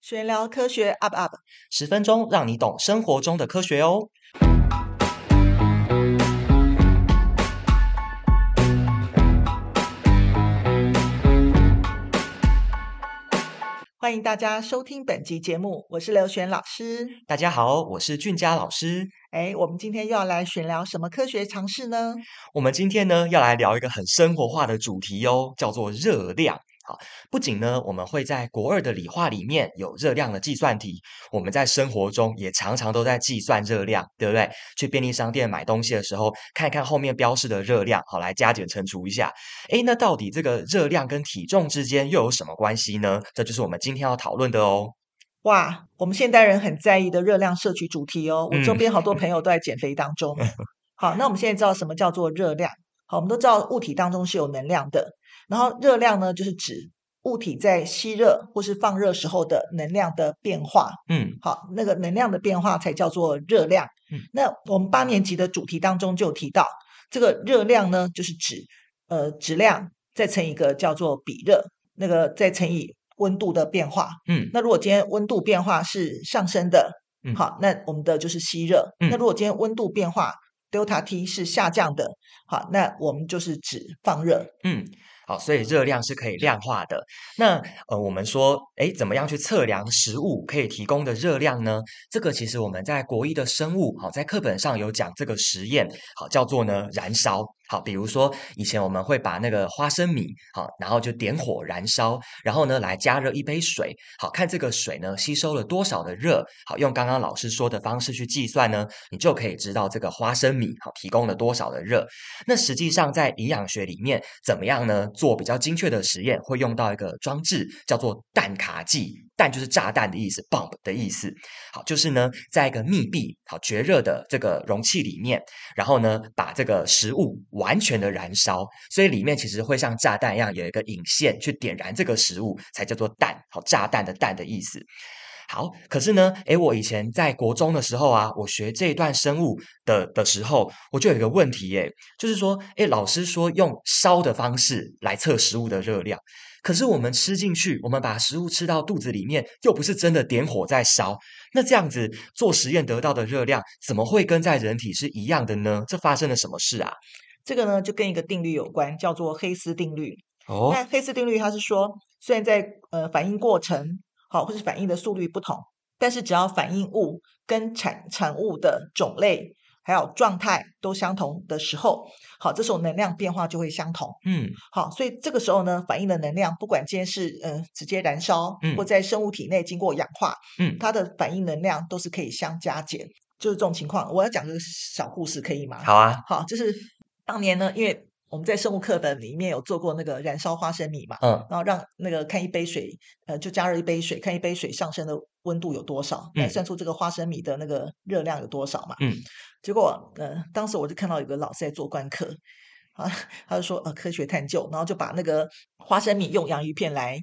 玄聊科学 UP UP，十分钟让你懂生活中的科学哦。欢迎大家收听本集节目，我是刘璇老师。大家好，我是俊佳老师。哎，我们今天又要来玄聊什么科学常识呢？我们今天呢要来聊一个很生活化的主题哦，叫做热量。好，不仅呢，我们会在国二的理化里面有热量的计算题，我们在生活中也常常都在计算热量，对不对？去便利商店买东西的时候，看一看后面标示的热量，好，来加减乘除一下。诶，那到底这个热量跟体重之间又有什么关系呢？这就是我们今天要讨论的哦。哇，我们现代人很在意的热量摄取主题哦，我周边好多 朋友都在减肥当中。嗯、好，那我们现在知道什么叫做热量？好，我们都知道物体当中是有能量的。然后热量呢，就是指物体在吸热或是放热时候的能量的变化。嗯，好，那个能量的变化才叫做热量。嗯，那我们八年级的主题当中就有提到，这个热量呢，就是指呃质量再乘以一个叫做比热，那个再乘以温度的变化。嗯，那如果今天温度变化是上升的，嗯，好，那我们的就是吸热。嗯，那如果今天温度变化 delta T 是下降的，好，那我们就是指放热。嗯。好，所以热量是可以量化的。那呃，我们说，诶，怎么样去测量食物可以提供的热量呢？这个其实我们在国一的生物，好，在课本上有讲这个实验，好，叫做呢燃烧。好，比如说以前我们会把那个花生米，好，然后就点火燃烧，然后呢来加热一杯水，好，看这个水呢吸收了多少的热，好，用刚刚老师说的方式去计算呢，你就可以知道这个花生米好提供了多少的热。那实际上在营养学里面，怎么样呢？做比较精确的实验，会用到一个装置，叫做氮卡计。弹就是炸弹的意思，bomb 的意思。好，就是呢，在一个密闭、好绝热的这个容器里面，然后呢，把这个食物完全的燃烧，所以里面其实会像炸弹一样有一个引线去点燃这个食物，才叫做氮。好，炸弹的氮的意思。好，可是呢，诶，我以前在国中的时候啊，我学这一段生物的的时候，我就有一个问题，诶，就是说，诶，老师说用烧的方式来测食物的热量。可是我们吃进去，我们把食物吃到肚子里面，又不是真的点火在烧。那这样子做实验得到的热量，怎么会跟在人体是一样的呢？这发生了什么事啊？这个呢，就跟一个定律有关，叫做黑斯定律。哦，那黑斯定律它是说，虽然在呃反应过程好，或是反应的速率不同，但是只要反应物跟产产物的种类。还有状态都相同的时候，好，这时候能量变化就会相同。嗯，好，所以这个时候呢，反应的能量，不管今天是呃直接燃烧，嗯，或在生物体内经过氧化，嗯，它的反应能量都是可以相加减。就是这种情况，我要讲个小故事，可以吗？好啊，好，就是当年呢，因为我们在生物课本里面有做过那个燃烧花生米嘛，嗯，然后让那个看一杯水，呃，就加热一杯水，看一杯水上升的温度有多少，来算出这个花生米的那个热量有多少嘛，嗯。结果，呃，当时我就看到有个老师在做观课，啊，他就说，呃，科学探究，然后就把那个花生米用洋芋片来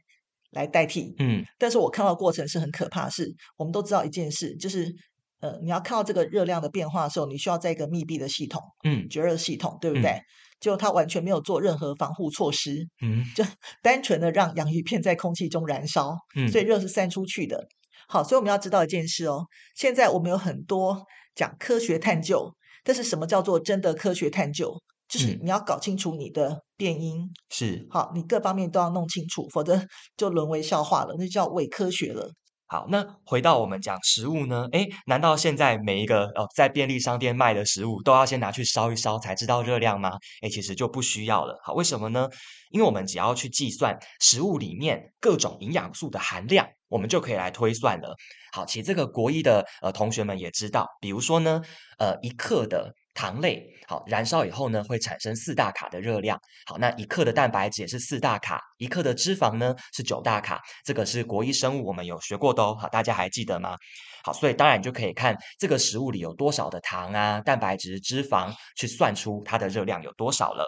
来代替，嗯，但是我看到的过程是很可怕是我们都知道一件事，就是，呃，你要看到这个热量的变化的时候，你需要在一个密闭的系统，嗯，绝热系统，对不对？嗯，就它完全没有做任何防护措施，嗯，就 单纯的让洋芋片在空气中燃烧，嗯，所以热是散出去的。好，所以我们要知道一件事哦，现在我们有很多。讲科学探究，但是什么叫做真的科学探究？就是你要搞清楚你的变因，嗯、是好，你各方面都要弄清楚，否则就沦为笑话了，那就叫伪科学了。好，那回到我们讲食物呢？诶，难道现在每一个呃在便利商店卖的食物都要先拿去烧一烧才知道热量吗？诶，其实就不需要了。好，为什么呢？因为我们只要去计算食物里面各种营养素的含量，我们就可以来推算了。好，其实这个国一的呃同学们也知道，比如说呢，呃一克的糖类，好，燃烧以后呢会产生四大卡的热量。好，那一克的蛋白质也是四大卡，一克的脂肪呢是九大卡。这个是国一生物我们有学过的哦，好，大家还记得吗？好，所以当然你就可以看这个食物里有多少的糖啊、蛋白质、脂肪，去算出它的热量有多少了。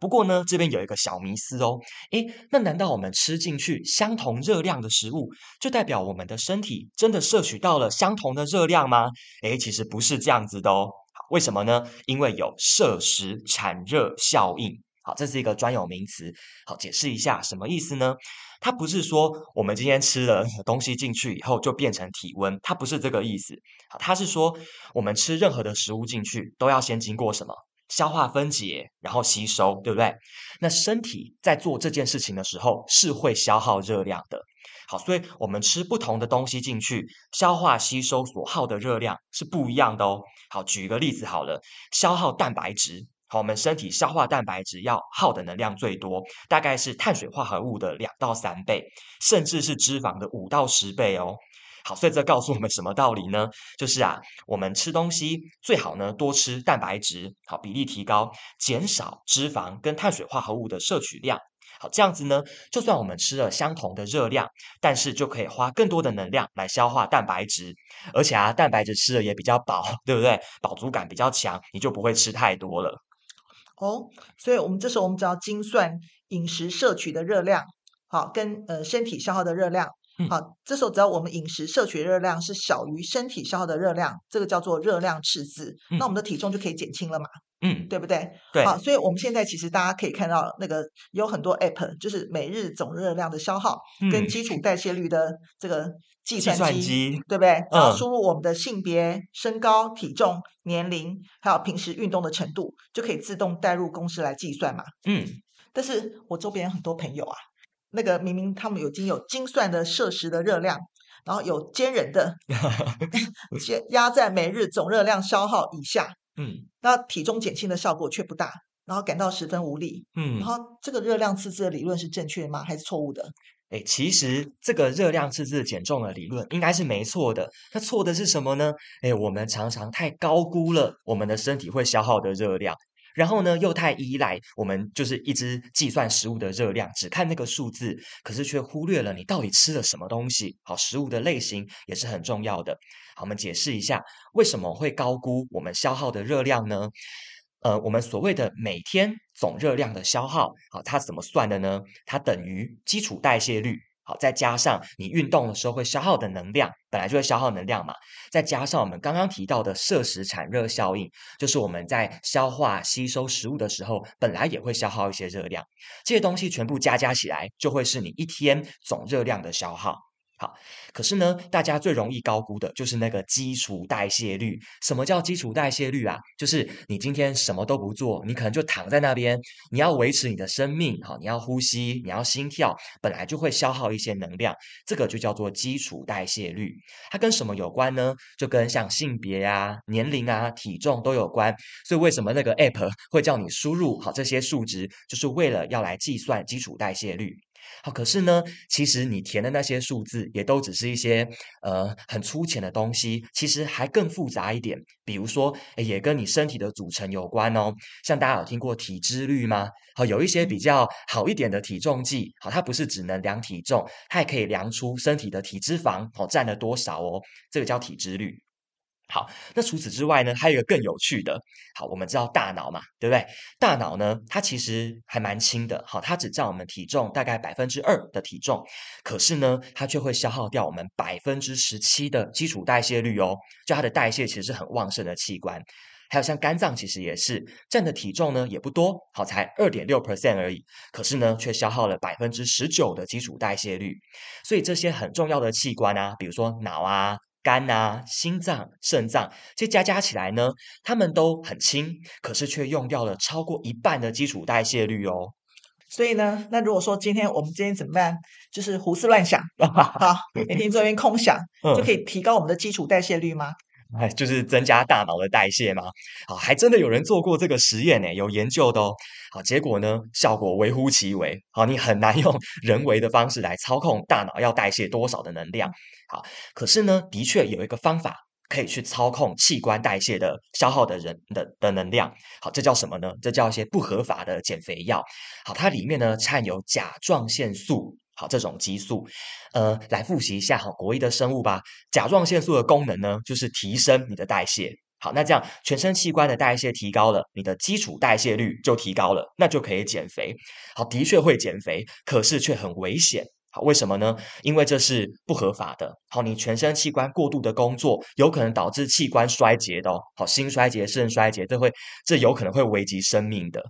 不过呢，这边有一个小迷思哦，诶，那难道我们吃进去相同热量的食物，就代表我们的身体真的摄取到了相同的热量吗？诶，其实不是这样子的哦。好为什么呢？因为有摄食产热效应。好，这是一个专有名词。好，解释一下什么意思呢？它不是说我们今天吃了 东西进去以后就变成体温，它不是这个意思。好，它是说我们吃任何的食物进去都要先经过什么？消化分解，然后吸收，对不对？那身体在做这件事情的时候是会消耗热量的。好，所以我们吃不同的东西进去，消化吸收所耗的热量是不一样的哦。好，举一个例子好了，消耗蛋白质，好，我们身体消化蛋白质要耗的能量最多，大概是碳水化合物的两到三倍，甚至是脂肪的五到十倍哦。好，所以这告诉我们什么道理呢？就是啊，我们吃东西最好呢多吃蛋白质，好，比例提高，减少脂肪跟碳水化合物的摄取量。好，这样子呢，就算我们吃了相同的热量，但是就可以花更多的能量来消化蛋白质，而且啊，蛋白质吃的也比较饱，对不对？饱足感比较强，你就不会吃太多了。哦，所以我们这时候我们只要精算饮食摄取的热量，好，跟呃身体消耗的热量。好，这时候只要我们饮食摄取热量是小于身体消耗的热量，这个叫做热量赤字，嗯、那我们的体重就可以减轻了嘛？嗯，对不对？对。好，所以我们现在其实大家可以看到，那个有很多 app，就是每日总热量的消耗跟基础代谢率的这个计算机，算机对不对？然后输入我们的性别、身高、体重、年龄，还有平时运动的程度，就可以自动带入公式来计算嘛。嗯。但是我周边很多朋友啊。那个明明他们已经有精算的摄食的热量，然后有坚忍的 压在每日总热量消耗以下，嗯，那体重减轻的效果却不大，然后感到十分无力，嗯，然后这个热量赤字的理论是正确的吗？还是错误的？哎，其实这个热量赤字减重的理论应该是没错的，那错的是什么呢？哎，我们常常太高估了我们的身体会消耗的热量。然后呢，又太依赖我们就是一直计算食物的热量，只看那个数字，可是却忽略了你到底吃了什么东西。好，食物的类型也是很重要的。好，我们解释一下为什么会高估我们消耗的热量呢？呃，我们所谓的每天总热量的消耗，好，它怎么算的呢？它等于基础代谢率。好，再加上你运动的时候会消耗的能量，本来就会消耗能量嘛，再加上我们刚刚提到的摄食产热效应，就是我们在消化吸收食物的时候，本来也会消耗一些热量，这些东西全部加加起来，就会是你一天总热量的消耗。好，可是呢，大家最容易高估的就是那个基础代谢率。什么叫基础代谢率啊？就是你今天什么都不做，你可能就躺在那边，你要维持你的生命，好，你要呼吸，你要心跳，本来就会消耗一些能量，这个就叫做基础代谢率。它跟什么有关呢？就跟像性别啊、年龄啊、体重都有关。所以为什么那个 app 会叫你输入好这些数值，就是为了要来计算基础代谢率。好，可是呢，其实你填的那些数字也都只是一些呃很粗浅的东西，其实还更复杂一点。比如说，诶，也跟你身体的组成有关哦。像大家有听过体脂率吗？好，有一些比较好一点的体重计，好，它不是只能量体重，它也可以量出身体的体脂肪，好，占了多少哦。这个叫体脂率。好，那除此之外呢，还有一个更有趣的。好，我们知道大脑嘛，对不对？大脑呢，它其实还蛮轻的。好，它只占我们体重大概百分之二的体重，可是呢，它却会消耗掉我们百分之十七的基础代谢率哦。就它的代谢其实是很旺盛的器官。还有像肝脏，其实也是占的体重呢也不多，好，才二点六 percent 而已。可是呢，却消耗了百分之十九的基础代谢率。所以这些很重要的器官啊，比如说脑啊。肝啊、心脏、肾脏，这加加起来呢，它们都很轻，可是却用掉了超过一半的基础代谢率哦。所以呢，那如果说今天我们今天怎么办？就是胡思乱想，好，每天做一边空想，就可以提高我们的基础代谢率吗？哎，就是增加大脑的代谢吗？好，还真的有人做过这个实验呢，有研究的哦。好，结果呢，效果微乎其微。好，你很难用人为的方式来操控大脑要代谢多少的能量。好，可是呢，的确有一个方法可以去操控器官代谢的消耗的人的的能量。好，这叫什么呢？这叫一些不合法的减肥药。好，它里面呢掺有甲状腺素。好，这种激素，呃，来复习一下，好，国一的生物吧。甲状腺素的功能呢，就是提升你的代谢。好，那这样全身器官的代谢提高了，你的基础代谢率就提高了，那就可以减肥。好，的确会减肥，可是却很危险。好，为什么呢？因为这是不合法的。好，你全身器官过度的工作，有可能导致器官衰竭的哦。好，心衰竭、肾衰竭，这会，这有可能会危及生命的。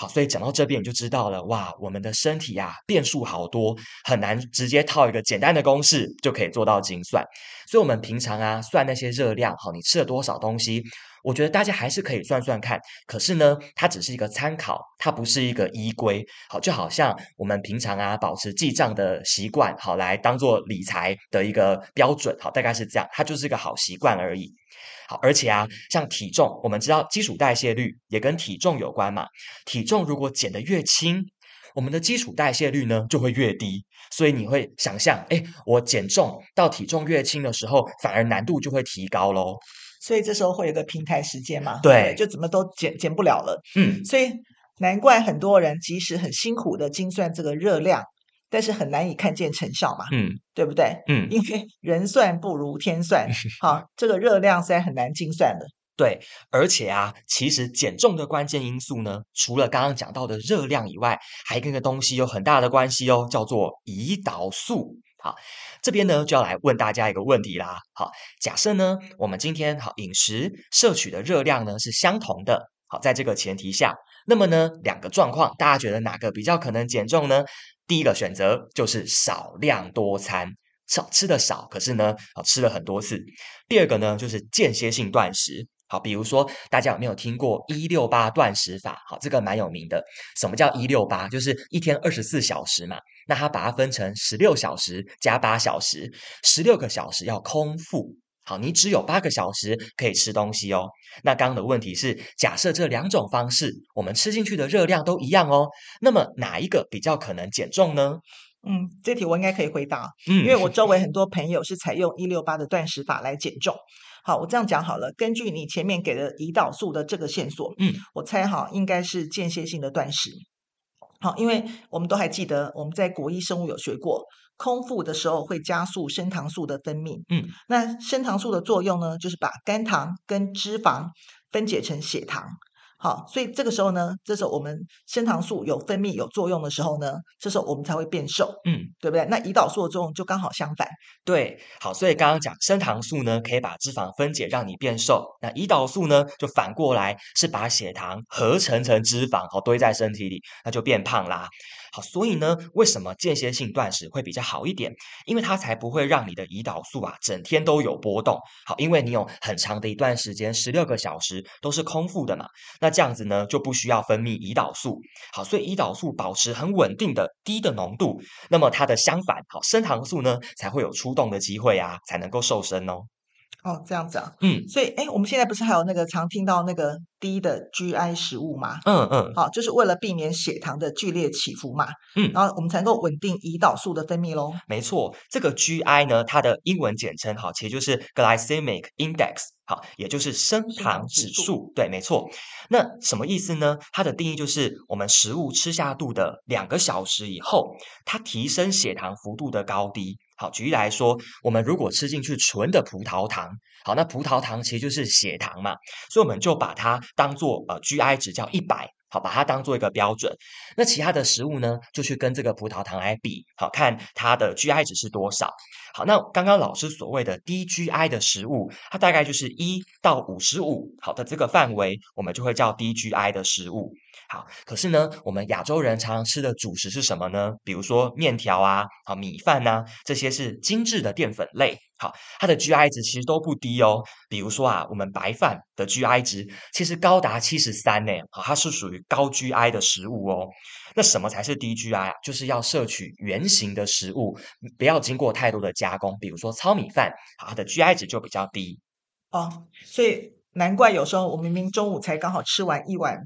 好，所以讲到这边你就知道了，哇，我们的身体啊变数好多，很难直接套一个简单的公式就可以做到精算。所以，我们平常啊算那些热量，好，你吃了多少东西，我觉得大家还是可以算算看。可是呢，它只是一个参考，它不是一个依归。好，就好像我们平常啊保持记账的习惯，好，来当做理财的一个标准，好，大概是这样，它就是一个好习惯而已。好，而且啊，像体重，我们知道基础代谢率也跟体重有关嘛。体重如果减得越轻，我们的基础代谢率呢就会越低。所以你会想象，哎，我减重到体重越轻的时候，反而难度就会提高喽。所以这时候会有个平台时间嘛？对，就怎么都减减不了了。嗯，所以难怪很多人即使很辛苦的精算这个热量。但是很难以看见成效嘛，嗯，对不对？嗯，因为人算不如天算，好，这个热量实在很难精算的。对，而且啊，其实减重的关键因素呢，除了刚刚讲到的热量以外，还跟个东西有很大的关系哦，叫做胰岛素。好，这边呢就要来问大家一个问题啦。好，假设呢，我们今天好饮食摄取的热量呢是相同的。好，在这个前提下，那么呢，两个状况，大家觉得哪个比较可能减重呢？第一个选择就是少量多餐，少吃的少，可是呢，好吃了很多次。第二个呢，就是间歇性断食。好，比如说大家有没有听过一六八断食法？好，这个蛮有名的。什么叫一六八？就是一天二十四小时嘛。那它把它分成十六小时加八小时，十六个小时要空腹。好，你只有八个小时可以吃东西哦。那刚刚的问题是，假设这两种方式，我们吃进去的热量都一样哦，那么哪一个比较可能减重呢？嗯，这题我应该可以回答，嗯，因为我周围很多朋友是采用一六八的断食法来减重。好，我这样讲好了，根据你前面给的胰岛素的这个线索，嗯，我猜哈，应该是间歇性的断食。好，因为我们都还记得我们在国一生物有学过。空腹的时候会加速升糖素的分泌，嗯，那升糖素的作用呢，就是把肝糖跟脂肪分解成血糖。好，所以这个时候呢，这时候我们升糖素有分泌有作用的时候呢，这时候我们才会变瘦，嗯，对不对？那胰岛素的作用就刚好相反。对，好，所以刚刚讲升糖素呢，可以把脂肪分解让你变瘦，那胰岛素呢，就反过来是把血糖合成成脂肪，好堆在身体里，那就变胖啦。好，所以呢，为什么间歇性断食会比较好一点？因为它才不会让你的胰岛素啊整天都有波动。好，因为你有很长的一段时间，十六个小时都是空腹的嘛，那这样子呢就不需要分泌胰岛素。好，所以胰岛素保持很稳定的低的浓度，那么它的相反，好，升糖素呢才会有出动的机会啊，才能够瘦身哦。哦，这样子啊，嗯，所以，哎，我们现在不是还有那个常听到那个低的 GI 食物吗？嗯嗯，好，就是为了避免血糖的剧烈起伏嘛，嗯，然后我们才能够稳定胰岛素的分泌喽。没错，这个 GI 呢，它的英文简称哈，其实就是 Glycemic Index，好，也就是升糖指数。对，没错。那什么意思呢？它的定义就是我们食物吃下肚的两个小时以后，它提升血糖幅度的高低。好，举例来说，我们如果吃进去纯的葡萄糖，好，那葡萄糖其实就是血糖嘛，所以我们就把它当做呃 GI 值叫一百，好，把它当做一个标准。那其他的食物呢，就去跟这个葡萄糖来比，好，看它的 GI 值是多少。好，那刚刚老师所谓的低 GI 的食物，它大概就是一到五十五，好的这个范围，我们就会叫低 GI 的食物。好，可是呢，我们亚洲人常常吃的主食是什么呢？比如说面条啊，好米饭呐，这些是精致的淀粉类。好，它的 GI 值其实都不低哦。比如说啊，我们白饭的 GI 值其实高达七十三呢。好，它是属于高 GI 的食物哦。那什么才是低 GI 啊？就是要摄取原型的食物，不要经过太多的加工。比如说糙米饭，它的 GI 值就比较低。哦，所以难怪有时候我明明中午才刚好吃完一碗。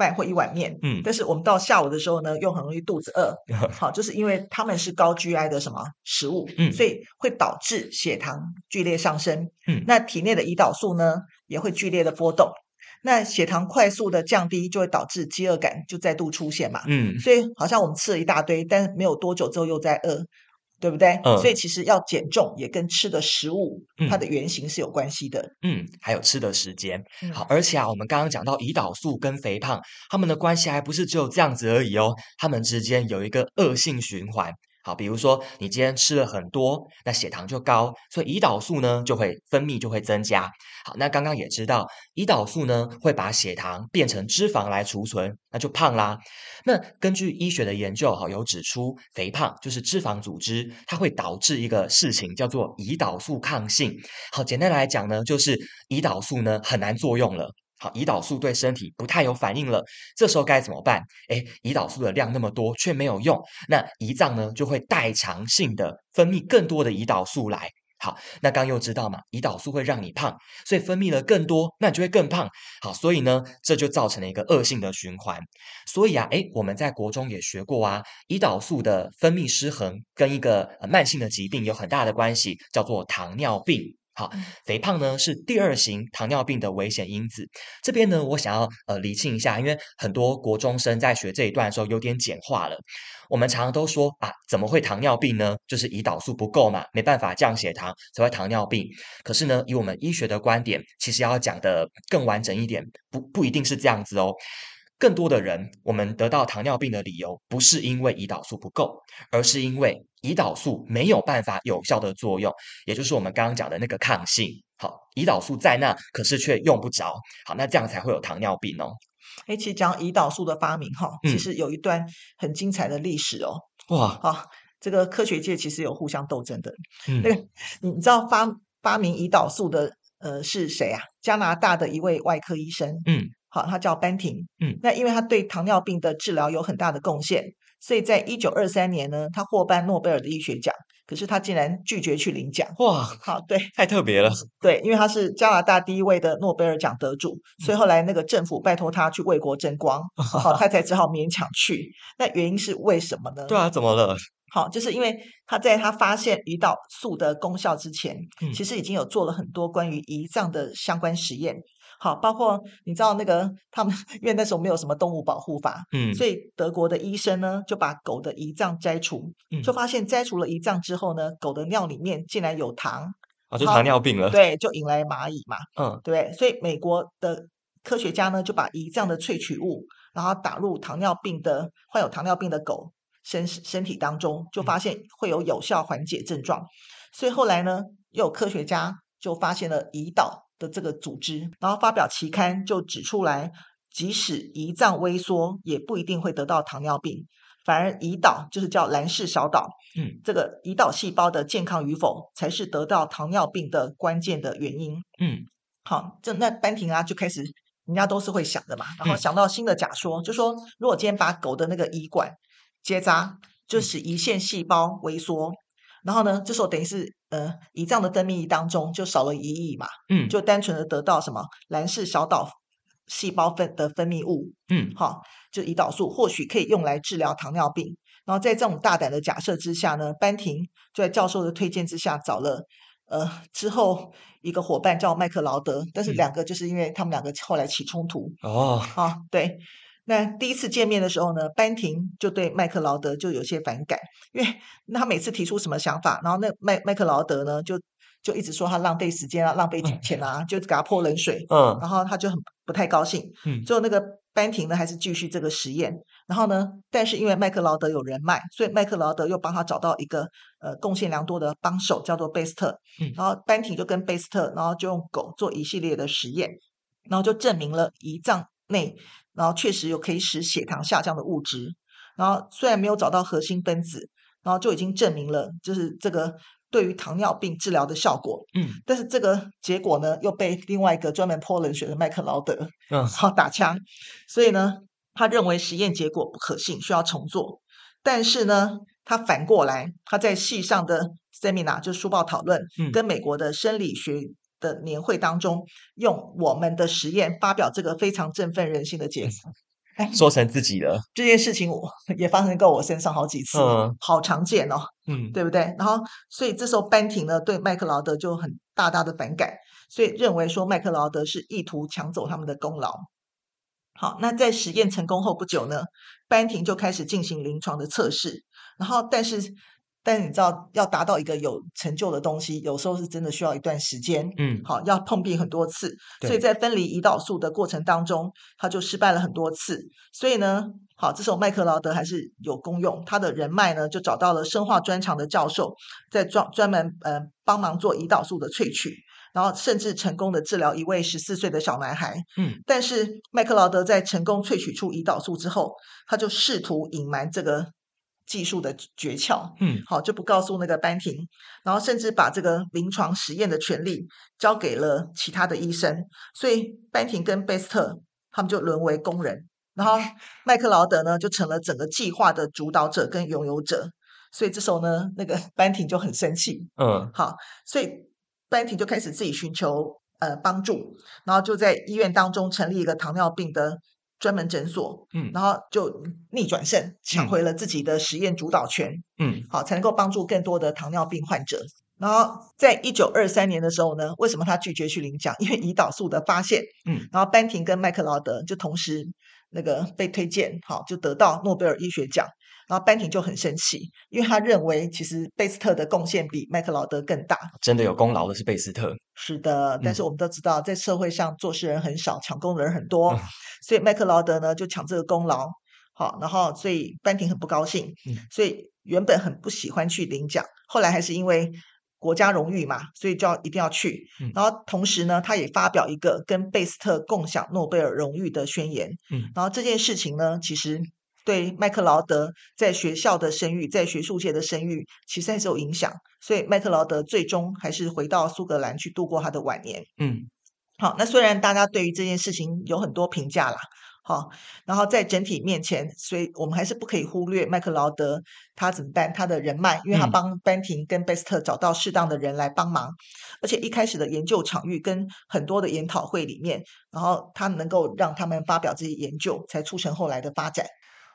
饭或一碗面，嗯，但是我们到下午的时候呢，又很容易肚子饿，好，就是因为他们是高 GI 的什么食物，嗯，所以会导致血糖剧烈上升，嗯，那体内的胰岛素呢也会剧烈的波动，那血糖快速的降低，就会导致饥饿感就再度出现嘛，嗯，所以好像我们吃了一大堆，但是没有多久之后又在饿。对不对？嗯，所以其实要减重也跟吃的食物，嗯，它的原型是有关系的。嗯，还有吃的时间。嗯，好，而且啊，我们刚刚讲到胰岛素跟肥胖，它们的关系还不是只有这样子而已哦，它们之间有一个恶性循环。好，比如说你今天吃了很多，那血糖就高，所以胰岛素呢就会分泌就会增加。好，那刚刚也知道，胰岛素呢会把血糖变成脂肪来储存，那就胖啦。那根据医学的研究，哈，有指出肥胖就是脂肪组织，它会导致一个事情叫做胰岛素抗性。好，简单来讲呢，就是胰岛素呢很难作用了。好，胰岛素对身体不太有反应了，这时候该怎么办？诶，胰岛素的量那么多却没有用，那胰脏呢就会代偿性的分泌更多的胰岛素来。好，那刚又知道嘛，胰岛素会让你胖，所以分泌了更多，那你就会更胖。好，所以呢，这就造成了一个恶性的循环。所以啊，诶，我们在国中也学过啊，胰岛素的分泌失衡跟一个慢性的疾病有很大的关系，叫做糖尿病。好，肥胖呢是第二型糖尿病的危险因子。这边呢，我想要呃厘清一下，因为很多国中生在学这一段的时候有点简化了。我们常常都说啊，怎么会糖尿病呢？就是胰岛素不够嘛，没办法降血糖，才会糖尿病。可是呢，以我们医学的观点，其实要讲的更完整一点，不不一定是这样子哦。更多的人，我们得到糖尿病的理由，不是因为胰岛素不够，而是因为胰岛素没有办法有效的作用，也就是我们刚刚讲的那个抗性。好，胰岛素在那，可是却用不着。好，那这样才会有糖尿病哦。哎，其实讲胰岛素的发明，哈，其实有一段很精彩的历史哦。哇，好，这个科学界其实有互相斗争的。嗯，那个你知道发发明胰岛素的呃是谁啊？加拿大的一位外科医生。嗯。好，他叫班廷。嗯，那因为他对糖尿病的治疗有很大的贡献，所以在一九二三年呢，他获颁诺贝尔的医学奖。可是他竟然拒绝去领奖。哇，好，对，太特别了。对，因为他是加拿大第一位的诺贝尔奖得主，所以后来那个政府拜托他去为国争光，好，他才只好勉强去。那原因是为什么呢？对啊，怎么了？好，就是因为他在他发现胰岛素的功效之前，嗯，其实已经有做了很多关于胰脏的相关实验。好，包括你知道那个他们，因为那时候没有什么动物保护法，嗯，所以德国的医生呢就把狗的胰脏摘除，嗯，就发现摘除了胰脏之后呢，狗的尿里面竟然有糖，啊，就糖尿病了，对，就引来蚂蚁嘛，嗯，对，所以美国的科学家呢就把胰脏的萃取物，然后打入糖尿病的患有糖尿病的狗身身体当中，就发现会有有效缓解症状，所以后来呢，又有科学家就发现了胰岛。的这个组织，然后发表期刊就指出来，即使胰脏萎缩，也不一定会得到糖尿病，反而胰岛就是叫兰氏小岛，嗯，这个胰岛细胞的健康与否，才是得到糖尿病的关键的原因。嗯，好，这那班廷啊就开始，人家都是会想的嘛，然后想到新的假说，嗯、就说如果今天把狗的那个胰管结扎，就使胰腺细胞萎缩。然后呢，这时候等于是呃，胰脏的分泌当中就少了一亿嘛，嗯，就单纯的得到什么兰氏小岛细胞分的分泌物，嗯，好，就胰岛素或许可以用来治疗糖尿病。然后在这种大胆的假设之下呢，班廷就在教授的推荐之下找了呃之后一个伙伴叫麦克劳德，但是两个就是因为他们两个后来起冲突哦，好，对。那第一次见面的时候呢，班廷就对麦克劳德就有些反感，因为他每次提出什么想法，然后那麦麦克劳德呢就就一直说他浪费时间啊，浪费钱啊，嗯、就给他泼冷水。嗯，然后他就很不太高兴。嗯，最后那个班廷呢还是继续这个实验。然后呢，但是因为麦克劳德有人脉，所以麦克劳德又帮他找到一个呃贡献良多的帮手，叫做贝斯特。嗯，然后班廷就跟贝斯特，然后就用狗做一系列的实验，然后就证明了胰脏内。然后确实有可以使血糖下降的物质，然后虽然没有找到核心分子，然后就已经证明了就是这个对于糖尿病治疗的效果。嗯，但是这个结果呢又被另外一个专门泼冷水的麦克劳德嗯好打枪，所以呢他认为实验结果不可信，需要重做。但是呢他反过来他在系上的 seminar 就书报讨论，嗯，跟美国的生理学。的年会当中，用我们的实验发表这个非常振奋人心的结果，哎，说成自己的这件事情，我 也发生过我身上好几次，嗯，好常见哦，嗯，对不对？然后，所以这时候班廷呢对麦克劳德就很大大的反感，所以认为说麦克劳德是意图抢走他们的功劳。好，那在实验成功后不久呢，班廷就开始进行临床的测试，然后但是但是你知道，要达到一个有成就的东西，有时候是真的需要一段时间。嗯，好，要碰壁很多次，所以在分离胰岛素的过程当中，他就失败了很多次。所以呢，好，这时候麦克劳德还是有功用，他的人脉呢就找到了生化专长的教授，在专专门呃帮忙做胰岛素的萃取，然后甚至成功的治疗一位十四岁的小男孩。嗯，但是麦克劳德在成功萃取出胰岛素之后，他就试图隐瞒这个。技术的诀窍，嗯，好，就不告诉那个班廷，然后甚至把这个临床实验的权利交给了其他的医生，所以班廷跟贝斯特他们就沦为工人，然后 麦克劳德呢就成了整个计划的主导者跟拥有者，所以这时候呢，那个 班廷就很生气，嗯，好，所以班廷就开始自己寻求呃帮助，然后就在医院当中成立一个糖尿病的。专门诊所，嗯，然后就逆转胜，抢回了自己的实验主导权，嗯，好，才能够帮助更多的糖尿病患者。然后在一九二三年的时候呢，为什么他拒绝去领奖？因为胰岛素的发现，嗯，然后班廷跟麦克劳德就同时那个被推荐，好，就得到诺贝尔医学奖。然后班廷就很生气，因为他认为其实贝斯特的贡献比麦克劳德更大。真的有功劳的是贝斯特。是的，但是我们都知道，在社会上做事人很少，抢功的人很多，嗯、所以麦克劳德呢就抢这个功劳。好，然后所以班廷很不高兴，嗯、所以原本很不喜欢去领奖，后来还是因为国家荣誉嘛，所以就要一定要去。嗯、然后同时呢，他也发表一个跟贝斯特共享诺贝尔荣誉的宣言。嗯、然后这件事情呢，其实。对麦克劳德在学校的声誉，在学术界的声誉，其实还是有影响。所以麦克劳德最终还是回到苏格兰去度过他的晚年。嗯，好，那虽然大家对于这件事情有很多评价啦，好，然后在整体面前，所以我们还是不可以忽略麦克劳德他怎么办？他的人脉，因为他帮班廷跟贝斯特找到适当的人来帮忙，嗯、而且一开始的研究场域跟很多的研讨会里面，然后他能够让他们发表这些研究，才促成后来的发展。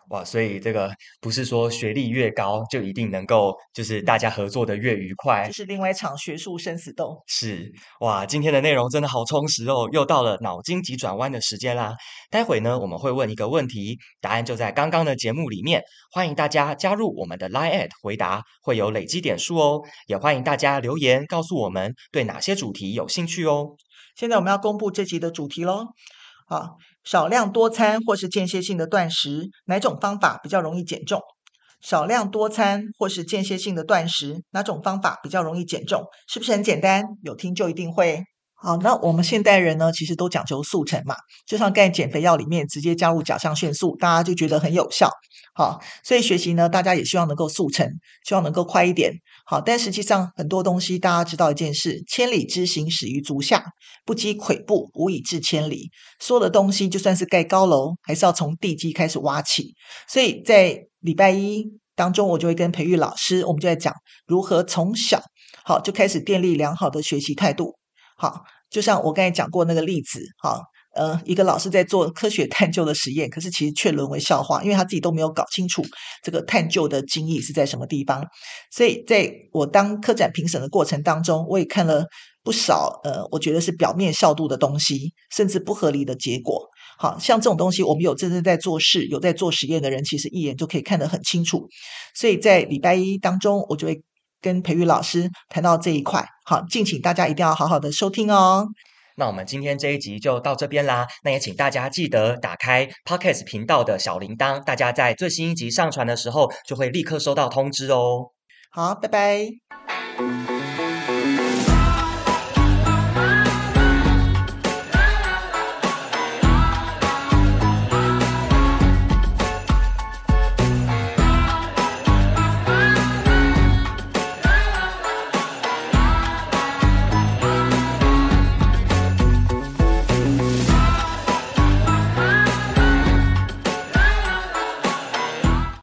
哇，所以这个不是说学历越高就一定能够，就是大家合作的越愉快。这是另外一场学术生死斗。是哇，今天的内容真的好充实哦，又到了脑筋急转弯的时间啦。待会呢，我们会问一个问题，答案就在刚刚的节目里面。欢迎大家加入我们的 Line@ 回答，会有累积点数哦。也欢迎大家留言告诉我们对哪些主题有兴趣哦。现在我们要公布这集的主题喽。好，少量多餐或是间歇性的断食，哪种方法比较容易减重？少量多餐或是间歇性的断食，哪种方法比较容易减重？是不是很简单？有听就一定会。好，那我们现代人呢，其实都讲究速成嘛，就像在减肥药里面直接加入甲状腺素，大家就觉得很有效。好，所以学习呢，大家也希望能够速成，希望能够快一点。好，但实际上很多东西，大家知道一件事：千里之行，始于足下，不积跬步，无以至千里。所有的东西，就算是盖高楼，还是要从地基开始挖起。所以在礼拜一当中，我就会跟培育老师，我们就在讲如何从小好就开始建立良好的学习态度。好，就像我刚才讲过那个例子，哈，呃，一个老师在做科学探究的实验，可是其实却沦为笑话，因为他自己都没有搞清楚这个探究的精义是在什么地方。所以，在我当科展评审的过程当中，我也看了不少，呃，我觉得是表面效度的东西，甚至不合理的结果。好，像这种东西，我们有真正在做事、有在做实验的人，其实一眼就可以看得很清楚。所以在礼拜一当中，我就会。跟培育老师谈到这一块，好，敬请大家一定要好好的收听哦。那我们今天这一集就到这边啦。那也请大家记得打开 Podcast 频道的小铃铛，大家在最新一集上传的时候，就会立刻收到通知哦。好，拜拜。